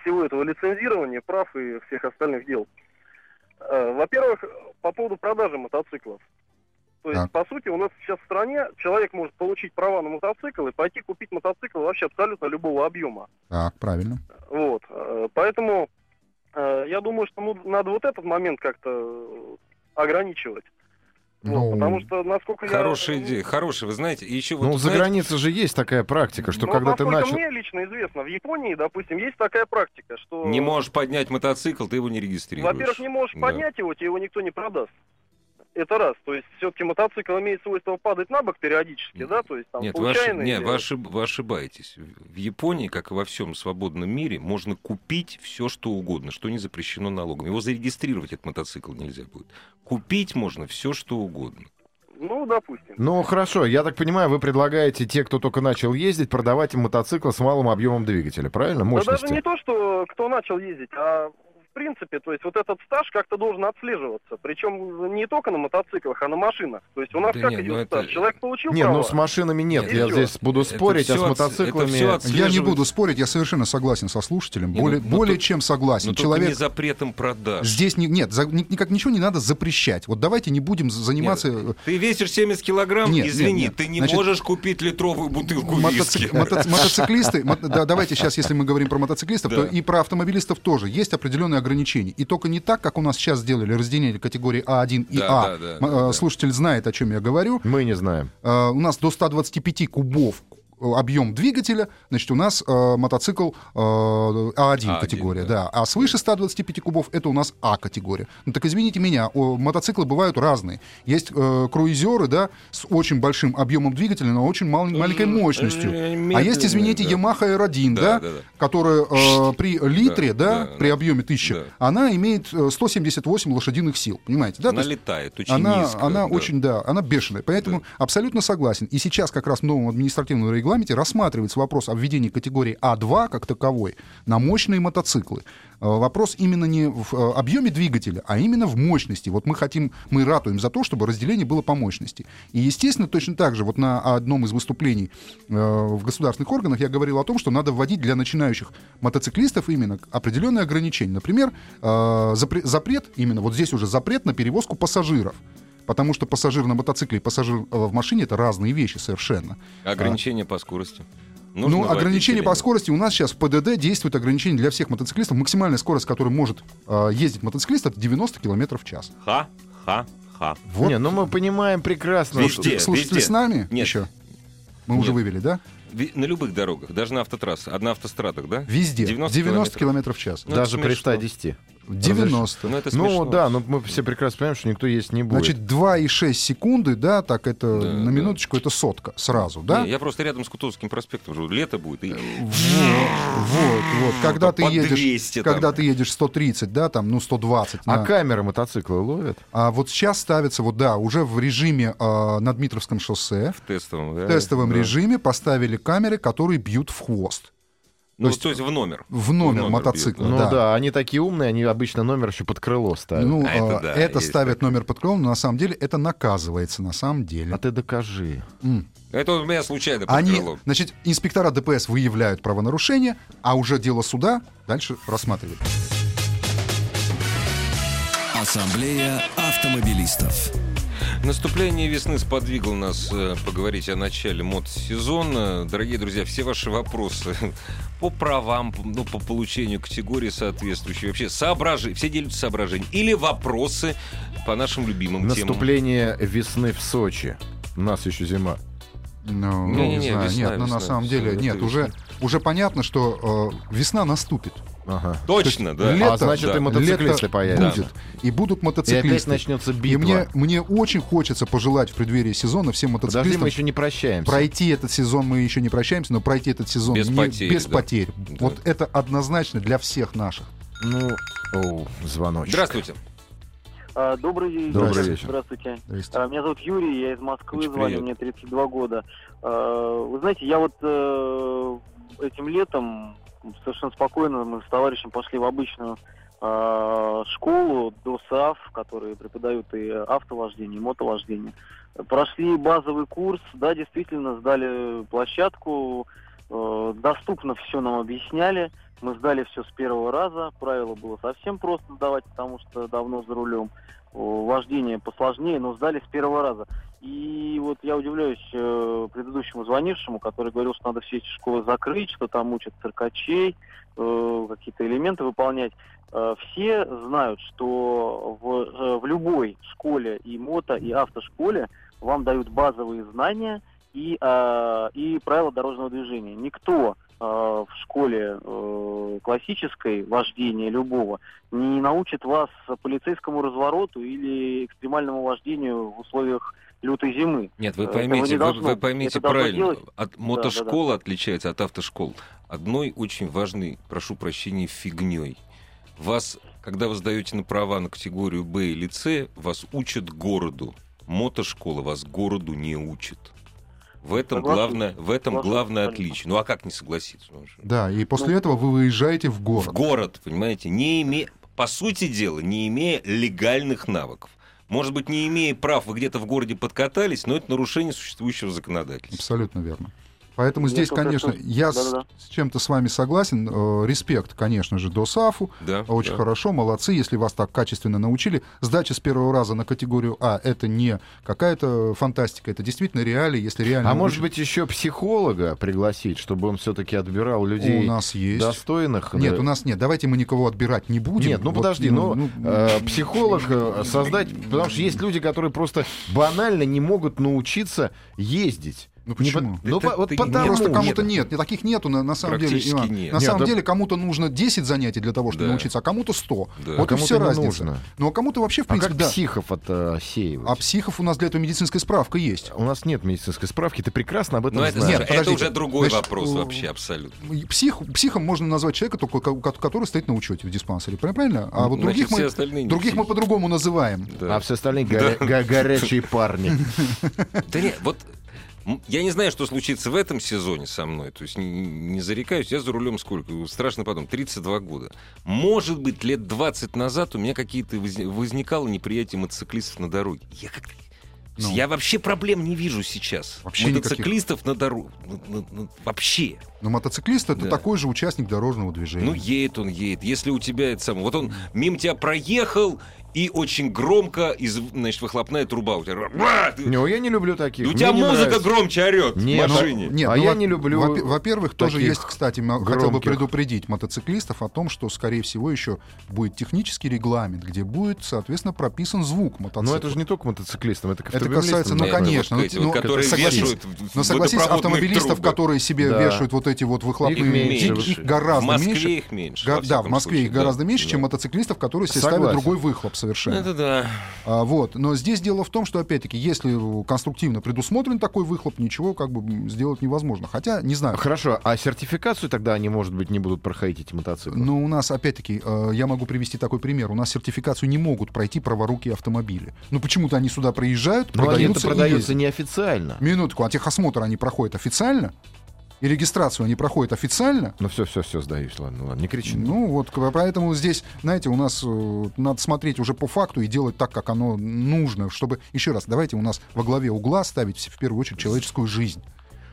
всего этого лицензирования, прав и всех остальных дел. Э, Во-первых, по поводу продажи мотоциклов. То есть, Так. по сути, у нас сейчас в стране человек может получить права на мотоцикл и пойти купить мотоцикл вообще абсолютно любого объема. Так, правильно. Вот. э, Поэтому э, я думаю, что ну, надо вот этот момент как-то ограничивать. Вот, Ну, потому что, насколько я... Хорошая идея, хорошая. Вы знаете, и еще вот, Ну, за знаете, границей же есть такая практика, что Ну, когда ты начал... мне лично известно, в Японии, допустим, есть такая практика, что... не можешь поднять мотоцикл, ты его не регистрируешь. Во-первых, не можешь Да. поднять его, тебе его никто не продаст. Это раз. То есть все-таки мотоцикл имеет свойство падать на бок периодически, Нет. да? То есть там Нет, вы, случайно... нет или- вы, ошиб- вы ошибаетесь. В Японии, как и во всем свободном мире, можно купить все, что угодно, что не запрещено налогом. Его зарегистрировать, этот мотоцикл, нельзя будет. Купить можно все, что угодно. Ну, допустим. Ну, хорошо, я так понимаю, вы предлагаете те, кто только начал ездить, продавать им мотоциклы с малым объемом двигателя, правильно? Да Мощности. даже не то, что кто начал ездить, а принципе, то есть вот этот стаж как-то должен отслеживаться. Причем не только на мотоциклах, а на машинах. То есть у нас Да как нет, ну идет это- стаж? Человек получил Не, права. ну с машинами нет, Нет, я здесь буду Это спорить, а всё с мотоциклами... это Я не буду спорить, я совершенно согласен со слушателем. Не, более ну, ну, более то- чем согласен. Но Человек не запретом продаж. здесь не, нет, за- ни- никак ничего не надо запрещать. Вот давайте не будем заниматься. э, Ты весишь 70 килограмм, Нет, извини, нет, нет. ты не Значит, можешь купить литровую бутылку Мотоци- виски. мотоци- мотоциклисты, мо- да, давайте сейчас, если мы говорим про мотоциклистов, то и про автомобилистов тоже есть определенные ограничения. И только не так, как у нас сейчас сделали разделение категории А1 и Да, А. да, да, э, да. Слушатель знает, о чем я говорю. Мы не знаем. Э, У нас до 125 кубов объем двигателя, значит, у нас э, мотоцикл э, А1 А1, категория, да. да. А свыше 125 кубов это у нас А категория. Ну так извините меня, о, мотоциклы бывают разные. Есть э, круизеры, да, с очень большим объемом двигателя, но очень мал- маленькой мощностью. А есть, извините, да. Yamaha R1, Да, да, да, да. которая э, при литре, да, да, при да. объеме 1000, Да. она имеет э, 178 лошадиных сил, понимаете, да? Она есть летает очень она, низко. она да. очень, да, она бешеная. Поэтому абсолютно согласен. И сейчас как раз в новом административном регламенте рассматривается вопрос о введении категории А2 как таковой на мощные мотоциклы. Э, Вопрос именно не в э, объеме двигателя, а именно в мощности. Вот мы хотим, мы ратуем за то, чтобы разделение было по мощности. И, естественно, точно так же вот на одном из выступлений э, в государственных органах я говорил о том, что надо вводить для начинающих мотоциклистов именно определенные ограничения. Например, запре- запрет, именно вот здесь уже запрет на перевозку пассажиров. Потому что пассажир на мотоцикле и пассажир э, в машине это разные вещи совершенно. Ограничение по скорости. Нужно ну, ограничение по скорости у нас сейчас в ПДД действует ограничение для всех мотоциклистов. Максимальная скорость, которой может э, ездить мотоциклист, это 90 км в час. Ха, ха, ха. Вот. Не, ну мы понимаем прекрасно. Везде. Слушатели везде. с нами Нет. еще? Мы Нет. уже вывели, да? На любых дорогах, даже на автотрассах, а на автострадах, да? Везде. 90 90, километров. км в час. Ну, Даже при смешно. 110. 90. Ну, это Ну смешно. да, но мы все прекрасно понимаем, что никто есть не будет. Значит, 2,6 секунды, да, так это Да, на да. минуточку, это сотка сразу, да? Не, я просто рядом с Кутузовским проспектом живу. Лето будет. И... Вот, вот, вот. Когда ты едешь, 200 там. когда ты едешь 130, да, там, ну, 120. А на- камеры мотоцикла ловят? А вот сейчас ставится, вот да, уже в режиме э, на Дмитровском шоссе, В тестовом, да? в тестовом Да. режиме поставили камеры, которые бьют в хвост. Ну, то есть то есть в номер. В номер, бьют, мотоцикла. да. Ну да. да. они такие умные, они обычно номер еще под крыло ставят. Ну, А это э, да, это ставят такое. номер под крылом, но на самом деле это наказывается, на самом деле. А ты докажи. М. Это у меня случайно под Они, крылом. значит, инспектора ДПС выявляют правонарушение, а уже дело суда дальше рассматривают. Ассамблея автомобилистов. Наступление весны сподвигло нас э, поговорить о начале мод-сезона. Дорогие друзья, все ваши вопросы по правам, ну, по получению категории соответствующей, вообще соображения, все делятся соображения, или вопросы по нашим любимым темам. Наступление весны в Сочи. У нас еще зима. Ну, Не-не-не, не знаю. весна, нет, ну на весна, самом деле, нет, уже, весна. уже понятно, что э, весна наступит. Ага. Точно, да. Лето, а значит, да. и мотоциклисты Лето появятся. будет. И будут И опять мотоциклисты. начнется И битва. мне, мне очень хочется пожелать в преддверии сезона всем Подожди, мотоциклистам мы еще не прощаемся. пройти этот сезон, мы еще не прощаемся, но пройти этот сезон Без не- потерь, без да. потерь. Да. Вот это однозначно для всех наших. Ну, оу, звоночек. Здравствуйте. А, Добрый вечер. Добрый вечер. Здравствуйте. Здрасте. А, Меня зовут Юрий, я из Москвы, Очень звоню, мне 32 года. А, Вы знаете, я вот э, этим летом совершенно спокойно мы с товарищем пошли в обычную а, школу ДОСАФ, которые преподают и автовождение, и мотовождение. Прошли базовый курс, да, действительно, сдали площадку, э, доступно все нам объясняли. Мы сдали все с первого раза. Правило было совсем просто сдавать, потому что давно за рулем. О, Вождение посложнее, но сдали с первого раза. И вот я удивляюсь э, предыдущему звонившему, который говорил, что надо все эти школы закрыть, что там учат циркачей, э, какие-то элементы выполнять. Э, все знают, что в, э, в любой школе и мото, и автошколе вам дают базовые знания и, э, и правила дорожного движения. Никто э, в школе э, классической вождения любого не научит вас полицейскому развороту или экстремальному вождению в условиях лютой зимы. Нет, вы Этого поймите, вы, вы поймите Это правильно. От мотошкола отличается от автошкол одной очень важной, прошу прощения, фигней. Вас, когда вы сдаете на права на категорию Б или С, вас учат городу. Мотошкола вас городу не учит. В этом главное, в этом Согласен главное отличие. Ну а как не согласиться? Ну? Да, и после Ну, этого вы выезжаете в В город. город, понимаете, не имея, по сути дела, не имея легальных навыков. Может быть, не имея прав, вы где-то в городе подкатались, но это нарушение существующего законодательства. Абсолютно верно. Поэтому здесь, только конечно, что- я с, Да-да-да. с чем-то с вами согласен. Э, респект, конечно же, ДОСАФу. Да, Очень да. хорошо, молодцы, если вас так качественно научили. Сдача с первого раза на категорию А это не какая-то фантастика, это действительно реалии, если реально. А может учат- быть, еще психолога пригласить, чтобы он все-таки отбирал людей у нас есть. достойных? Нет, да? у нас нет. Давайте мы никого отбирать не будем. Нет, ну Вот, подожди, ну, э, психолог э, создать, потому что есть люди, которые просто банально не могут научиться ездить. Ну Не почему? по- ну, Это вот ты- потому Просто Нет, кому-то нет. нет, таких нету на, на самом деле. Иван. нет. На Нет, самом да- деле кому-то нужно 10 занятий для того, чтобы Да. научиться, а кому-то 100. Да. Вот и Кому-то все не разница. нужно. Ну а кому-то вообще, в А принципе, как да. психов отсеивать? А психов у нас для этого медицинская справка есть. У нас нет медицинской справки, ты прекрасно об этом Но это, знаешь. Нет, это подождите. уже другой Значит, вопрос вообще абсолютно. И Псих, психом можно назвать человека, только, ко- ко- который стоит на учете в диспансере. Правильно? А вот Значит, других мы, не других мы по-другому называем. Да. А все остальные горя- го- горячие парни. Да нет, вот я не знаю, что случится в этом сезоне со мной. То есть не, не зарекаюсь. Я за рулем сколько? Страшно потом. 32 года. Может быть, лет 20 назад у меня какие-то воз- возникало неприятие мотоциклистов на дороге. Я как Ну. Я вообще проблем не вижу сейчас. Вообще никаких. Мотоциклистов на дороге. Вообще. Но мотоциклист это Да. такой же участник дорожного движения. Ну, едет он, едет. Если у тебя это самое... Вот он мимо тебя проехал, и очень громко, из, значит, выхлопная труба у тебя. Ты- Ну, я не люблю таких. у Мне тебя не музыка нравится. громче орет Не, в ну, машине. Нет, А ну, я во- не люблю во- Во-первых, тоже есть, кстати, м- хотел бы громких. предупредить мотоциклистов о том, что, скорее всего, еще будет технический регламент, где будет, соответственно, прописан звук мотоцикла. Но это же не только мотоциклистам, это Это касается, ну, Нет, конечно. вот ну, эти ну, вот, которые согласись, вешают Но согласись, автомобилистов, трубы. которые себе Да. вешают вот эти вот выхлопные... Их меньше. их- их гораздо в Москве меньше. их меньше. Да, в Москве случае, их гораздо да, меньше, да. чем мотоциклистов, которые себе ставят другой выхлоп совершенно. Это да. А, вот. Но здесь дело в том, что, опять-таки, если конструктивно предусмотрен такой выхлоп, ничего как бы сделать невозможно. Хотя, не знаю. Хорошо, а сертификацию тогда они, может быть, не будут проходить эти мотоциклы? Но у нас, опять-таки, э, я могу привести такой пример. У нас сертификацию не могут пройти праворукие автомобили. Ну, почему-то они сюда приезжают, Но они это продаются и продаются ездят. неофициально. Минутку, а техосмотр они проходят официально? И регистрацию они проходят официально? Ну все, все, все, сдаюсь, ладно, ладно, не кричи. Ну, вот поэтому здесь, знаете, у нас э, надо смотреть уже по факту и делать так, как оно нужно, чтобы, еще раз, давайте у нас во главе угла ставить в первую очередь человеческую жизнь.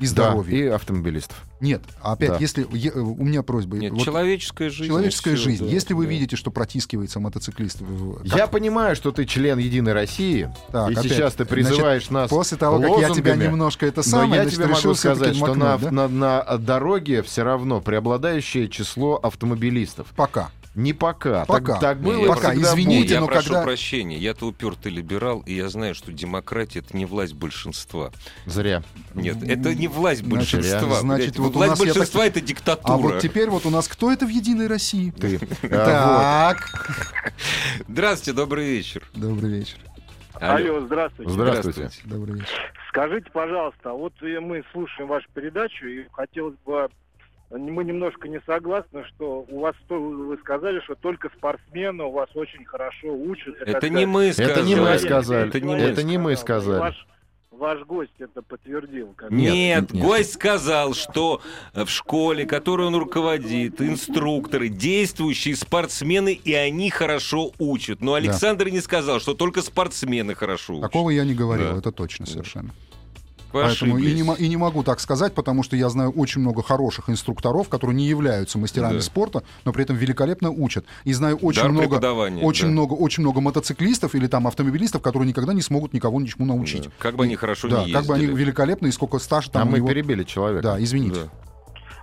И Да, здоровья. и автомобилистов. Нет, опять, Да. если е- э, у меня просьба, Нет, вот человеческая жизнь. человеческая жизнь. да, если вы да. видите, что протискивается мотоциклист, в- как- Я понимаю, что ты член Единой России, Так, и опять, сейчас ты призываешь нас после того, как я тебя немножко это Но самое, я значит, тебе могу сказать, что на, да? на, на дороге все равно преобладающее число автомобилистов. Пока. Не пока. Пока. Так, так было я пока, извините, будет. я но прошу когда- прощения, я-то упертый либерал, и я знаю, что демократия это не власть большинства. Зря. Нет, это не власть Значит, большинства. значит, блядь. вот у власть нас, я большинства это диктатура. А вот теперь вот у нас кто это в Единой России? Ты. А, Так. Здравствуйте, добрый вечер. Добрый вечер. Алло, здравствуйте. Здравствуйте. Добрый вечер. Скажите, пожалуйста, а вот мы слушаем вашу передачу, и хотелось бы... Мы немножко не согласны, что у вас, вы сказали, что только спортсмены у вас очень хорошо учат. Это так не мы сказали. Это не мы сказали. Это не мы Это не мы сказал, сказали. Ваш, ваш гость это подтвердил. как бы. Нет, Нет, нет. гость сказал, что в школе, которой он руководит, инструкторы, действующие спортсмены, и они хорошо учат. Но Александр не сказал, что только спортсмены хорошо учат. Такого я не говорил, Да. это точно совершенно. Вы Поэтому и не, и не могу так сказать, потому что я знаю очень много хороших инструкторов, которые не являются мастерами Да. спорта, но при этом великолепно учат. И знаю очень Дар много, очень да. много, очень много мотоциклистов или там автомобилистов, которые никогда не смогут никого ничему научить. Да. Как бы они хорошо Да, не как бы они ездили. великолепны и сколько стажа А там у мы него. перебили человека. Да, извините. Да.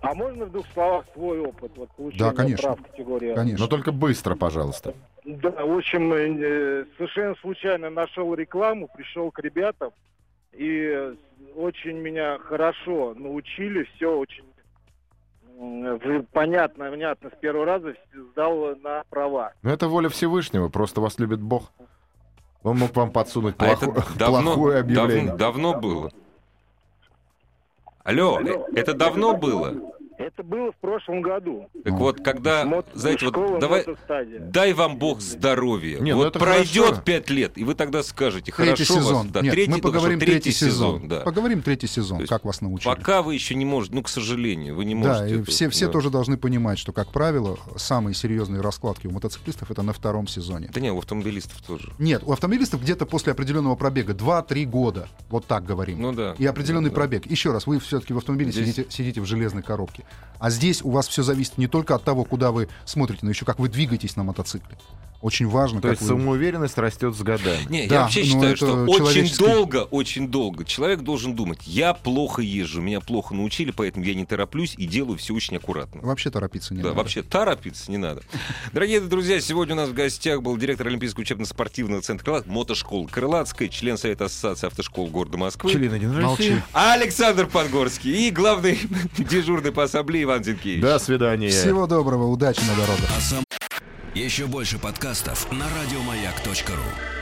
А можно в двух словах свой опыт вот, получения Да, конечно. прав категории? А? Конечно. Но только быстро, пожалуйста. Да, в общем, э, совершенно случайно нашел рекламу, пришел к ребятам, и очень меня хорошо научили, все очень понятно, понятно, с первого раза сдал на права. Но это воля Всевышнего, просто вас любит Бог. Он мог вам подсунуть А плохо- это давно, плохое объявление. дав- давно было. Алло, э, это давно было? Это было в прошлом году. Так вот, когда, Мот- знаете, школа вот давай, дай вам Бог здоровья. Не, ну вот пройдет пять лет, и вы тогда скажете, Третий хорошо сезон. вас. Да, Нет, третий, мы поговорим что третий сезон. да. Поговорим третий сезон, То есть как вас научили. Пока вы еще не можете, ну, к сожалению, вы не Да, можете. и это- все, все да. тоже должны понимать, что, как правило, самые серьезные раскладки у мотоциклистов это на втором сезоне. Да не, у автомобилистов тоже. Нет, у автомобилистов где-то после определенного пробега 2-3 года, вот так говорим. Ну да. И определенный Да. пробег. Еще раз, вы все-таки в автомобиле Здесь- сидите, сидите в железной коробке. А здесь у вас все зависит не только от того, куда вы смотрите, но еще как вы двигаетесь на мотоцикле. Очень важно, То как есть вы... самоуверенность растет с годами. Не, Да, я вообще но считаю, что очень человеческий- долго, очень долго человек должен думать, я плохо езжу, меня плохо научили, поэтому я не тороплюсь и делаю все очень аккуратно. Вообще торопиться не да, надо. вообще торопиться не надо. Дорогие друзья, сегодня у нас в гостях был директор Олимпийского учебно-спортивного центра «Крылат», мотошколы Крылатская, член Совета Ассоциации автошкол города Москвы. Член. России. Александр Подгорский и главный дежурный по ассамблее Иван Зинкевич. До свидания. Всего доброго, удачи на дорогах. Еще больше подкастов на радиомаяк.ру.